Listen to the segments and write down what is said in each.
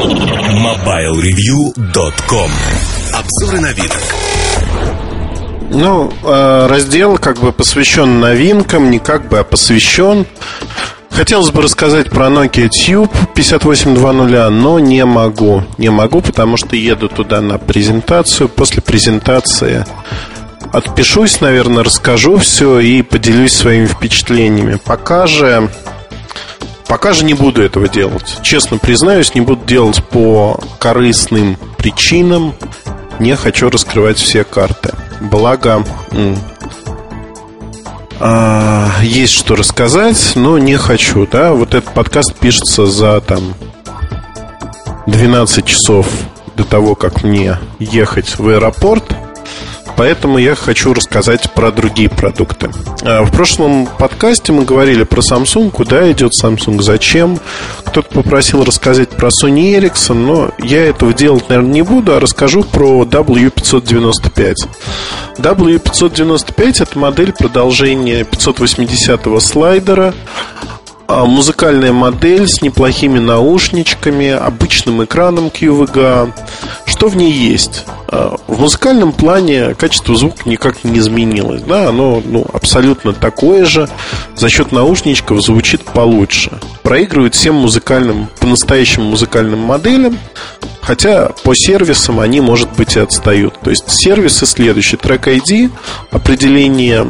MobileReview.com Обзоры новинок Ну, э, раздел как бы посвящен новинкам, не как бы, а посвящен. Хотелось бы рассказать про Nokia Tube 5820, но не могу. Не могу, потому что еду туда на презентацию. После презентации отпишусь, наверное, расскажу все и поделюсь своими впечатлениями. Пока же Пока же не буду этого делать. Честно признаюсь, не буду делать по корыстным причинам. Не хочу раскрывать все карты. Благо, а, есть что рассказать, но не хочу. Да? Вот этот подкаст пишется за там 12 часов до того, как мне ехать в аэропорт. Поэтому я хочу рассказать про другие продукты. А, в прошлом подкасте мы говорили про Samsung, куда идет Samsung, зачем. Кто-то попросил рассказать про Sony Ericsson, но я этого делать, наверное, не буду, а расскажу про W595. W595 это модель продолжения 580 слайдера а, музыкальная модель с неплохими наушничками, обычным экраном QVGA. Что в ней есть? А, в музыкальном плане качество звука никак не изменилось. Да, оно ну, абсолютно такое же. За счет наушничков звучит получше. Проигрывает всем музыкальным, по-настоящему музыкальным моделям. Хотя по сервисам они, может быть, и отстают. То есть сервисы следующие. Трек ID, определение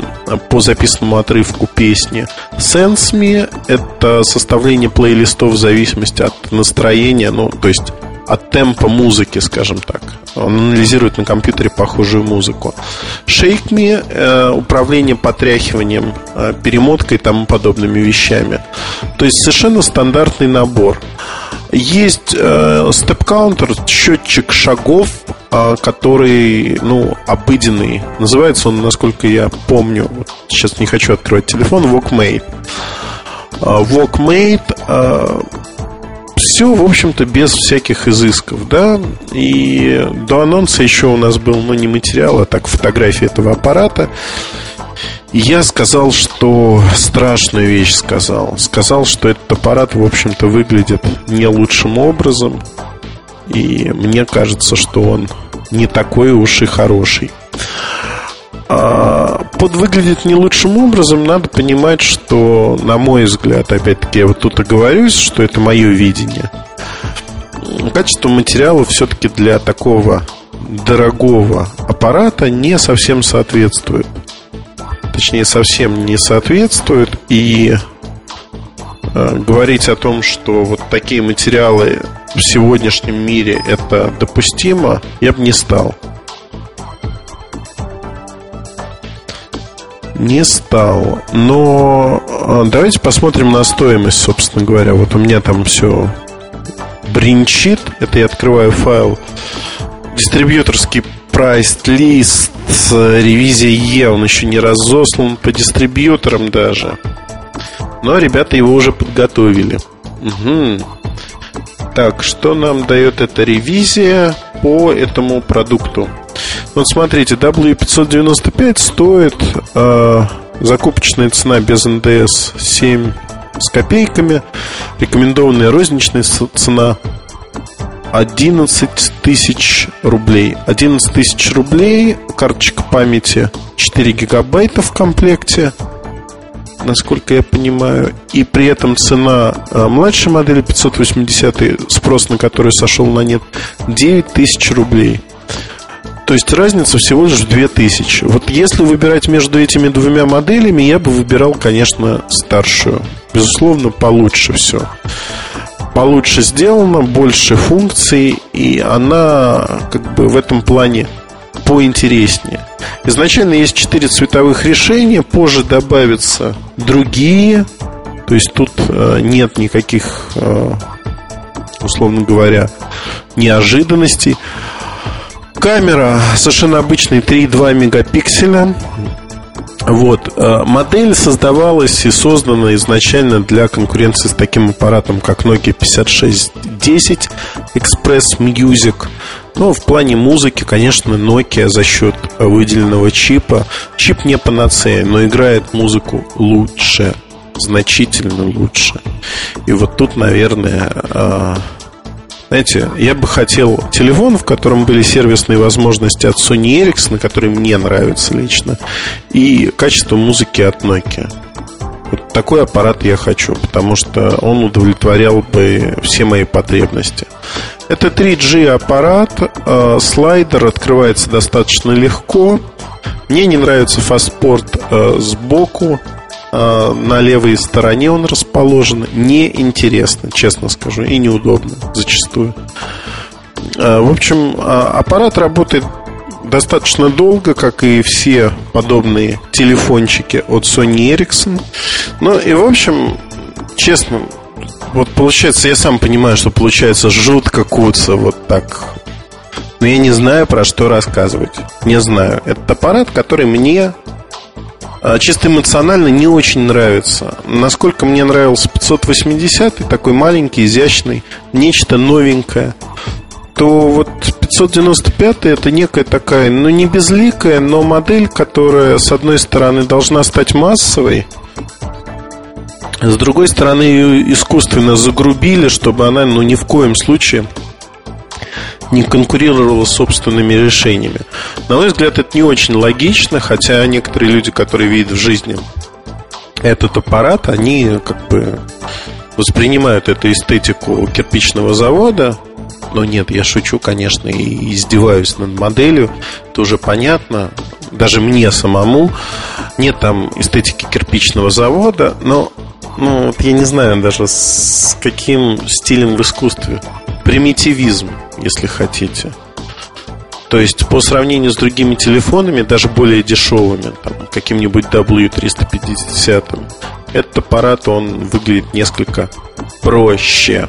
по записанному отрывку песни. SenseMe – это составление плейлистов в зависимости от настроения, ну, то есть от темпа музыки, скажем так. Он анализирует на компьютере похожую музыку. ShakeMe э, управление потряхиванием, э, перемоткой и тому подобными вещами. То есть совершенно стандартный набор. Есть э, степ-каунтер, счетчик шагов, э, который, ну, обыденный. Называется он, насколько я помню, сейчас не хочу открывать телефон, Walkmate. Walkmate все, в общем-то, без всяких изысков, да. И до анонса еще у нас был, ну, не материал, а так фотография этого аппарата. Я сказал, что страшную вещь сказал. Сказал, что этот аппарат, в общем-то, выглядит не лучшим образом. И мне кажется, что он не такой уж и хороший. А, под выглядит не лучшим образом, надо понимать, что, на мой взгляд, опять-таки, я вот тут оговорюсь, что это мое видение. Качество материала все-таки для такого дорогого аппарата не совсем соответствует. Точнее, совсем не соответствует. И э, говорить о том, что вот такие материалы в сегодняшнем мире это допустимо, я бы не стал. Не стал. Но а, давайте посмотрим на стоимость, собственно говоря. Вот у меня там все бринчит. Это я открываю файл. Дистрибьюторский прайс-лист, ревизия Е, он еще не разослан по дистрибьюторам даже. Но ребята его уже подготовили. Угу. Так, что нам дает эта ревизия по этому продукту? Вот смотрите, W595 стоит э, закупочная цена без НДС 7 с копейками. Рекомендованная розничная цена 11 тысяч рублей. 11 тысяч рублей, карточка памяти 4 гигабайта в комплекте, насколько я понимаю. И при этом цена э, младшей модели 580, спрос на которую сошел на нет, 9 тысяч рублей. То есть разница всего лишь в 2000. Вот если выбирать между этими двумя моделями, я бы выбирал, конечно, старшую. Безусловно, получше все. Получше сделано, больше функций, и она как бы в этом плане поинтереснее. Изначально есть 4 цветовых решения, позже добавятся другие. То есть тут э, нет никаких, э, условно говоря, неожиданностей. Камера совершенно обычный 3,2 мегапикселя. Вот. Э, модель создавалась и создана изначально для конкуренции с таким аппаратом, как Nokia 5610 Express Music. Но в плане музыки, конечно, Nokia за счет выделенного чипа. Чип не панацея, но играет музыку лучше, значительно лучше. И вот тут, наверное, э, Знаете, я бы хотел телефон, в котором были сервисные возможности от Sony Ericsson, которые мне нравятся лично, и качество музыки от Nokia. Вот такой аппарат я хочу, потому что он удовлетворял бы все мои потребности. Это 3G аппарат, э, слайдер открывается достаточно легко. Мне не нравится фаспорт э, сбоку, на левой стороне он расположен. Неинтересно, честно скажу, и неудобно зачастую. Э, в общем, э, аппарат работает достаточно долго, как и все подобные телефончики от Sony Ericsson. Ну и, в общем, честно, вот получается, я сам понимаю, что получается жутко куца вот так. Но я не знаю, про что рассказывать. Не знаю. Это аппарат, который мне а, чисто эмоционально не очень нравится. Насколько мне нравился 580, такой маленький, изящный, нечто новенькое то вот 595 это некая такая, ну не безликая, но модель, которая с одной стороны должна стать массовой, с другой стороны ее искусственно загрубили, чтобы она ну ни в коем случае не конкурировала с собственными решениями. На мой взгляд, это не очень логично, хотя некоторые люди, которые видят в жизни этот аппарат, они как бы воспринимают эту эстетику кирпичного завода, но нет, я шучу, конечно, и издеваюсь над моделью. Это уже понятно. Даже мне самому нет там эстетики кирпичного завода, но ну, вот я не знаю даже с каким стилем в искусстве. Примитивизм, если хотите. То есть по сравнению с другими телефонами, даже более дешевыми, каким-нибудь W350, этот аппарат, он выглядит несколько проще.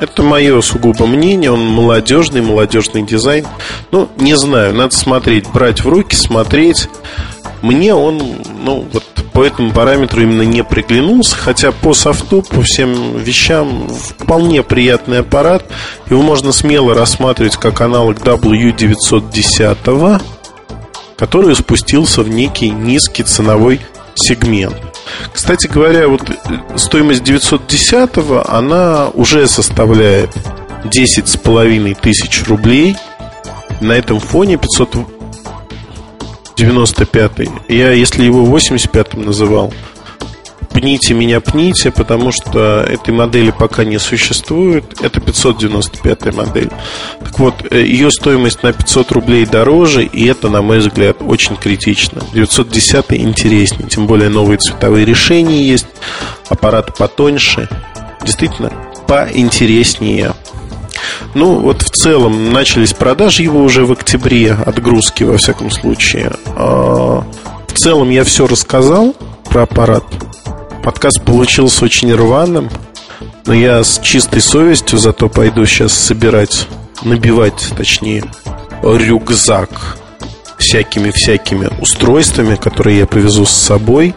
Это мое сугубо мнение, он молодежный, молодежный дизайн. Ну, не знаю, надо смотреть, брать в руки, смотреть. Мне он, ну, вот по этому параметру именно не приглянулся, хотя по софту, по всем вещам вполне приятный аппарат. Его можно смело рассматривать как аналог W910, который спустился в некий низкий ценовой сегмент. Кстати говоря, вот стоимость 910 она уже составляет 10 с половиной тысяч рублей. На этом фоне 595 я, если его 85 называл, пните меня, пните, потому что этой модели пока не существует. Это 595 модель. Так вот, э, ее стоимость на 500 рублей дороже, и это, на мой взгляд, очень критично. 910 интереснее, тем более новые цветовые решения есть, аппарат потоньше. Действительно, поинтереснее. Ну, вот в целом начались продажи его уже в октябре, отгрузки, во всяком случае. А, в целом я все рассказал про аппарат. Подкаст получился очень рваным, но я с чистой совестью зато пойду сейчас собирать, набивать, точнее, рюкзак всякими-всякими устройствами, которые я повезу с собой.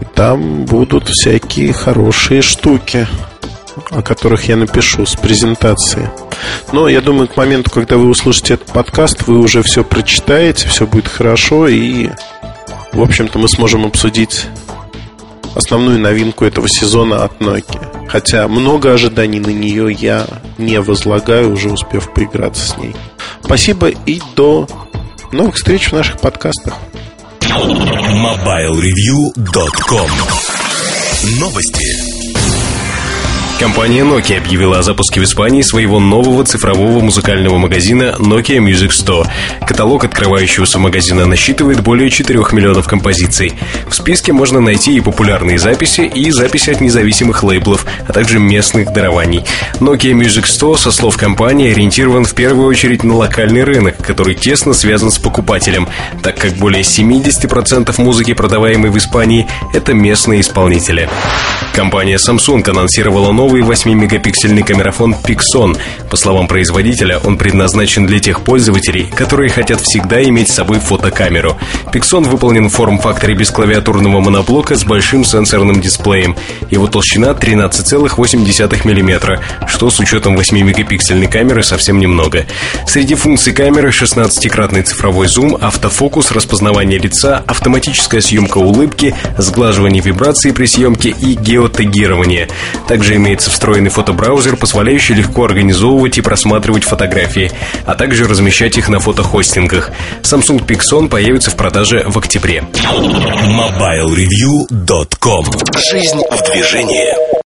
И там будут всякие хорошие штуки, о которых я напишу с презентацией. Но я думаю, к моменту, когда вы услышите этот подкаст, вы уже все прочитаете, все будет хорошо, и, в общем-то, мы сможем обсудить основную новинку этого сезона от Nokia. Хотя много ожиданий на нее я не возлагаю, уже успев поиграться с ней. Спасибо и до новых встреч в наших подкастах. MobileReview.com Новости. Компания Nokia объявила о запуске в Испании своего нового цифрового музыкального магазина Nokia Music Store. Каталог открывающегося магазина насчитывает более 4 миллионов композиций. В списке можно найти и популярные записи, и записи от независимых лейблов, а также местных дарований. Nokia Music Store, со слов компании, ориентирован в первую очередь на локальный рынок, который тесно связан с покупателем, так как более 70% музыки, продаваемой в Испании, это местные исполнители. Компания Samsung анонсировала новый новый 8-мегапиксельный камерафон Pixon. По словам производителя, он предназначен для тех пользователей, которые хотят всегда иметь с собой фотокамеру. Pixon выполнен в форм-факторе без клавиатурного моноблока с большим сенсорным дисплеем. Его толщина 13,8 мм, что с учетом 8-мегапиксельной камеры совсем немного. Среди функций камеры 16-кратный цифровой зум, автофокус, распознавание лица, автоматическая съемка улыбки, сглаживание вибраций при съемке и геотегирование. Также имеет имеется встроенный фотобраузер, позволяющий легко организовывать и просматривать фотографии, а также размещать их на фотохостингах. Samsung Pixon появится в продаже в октябре. MobileReview.com Жизнь в движении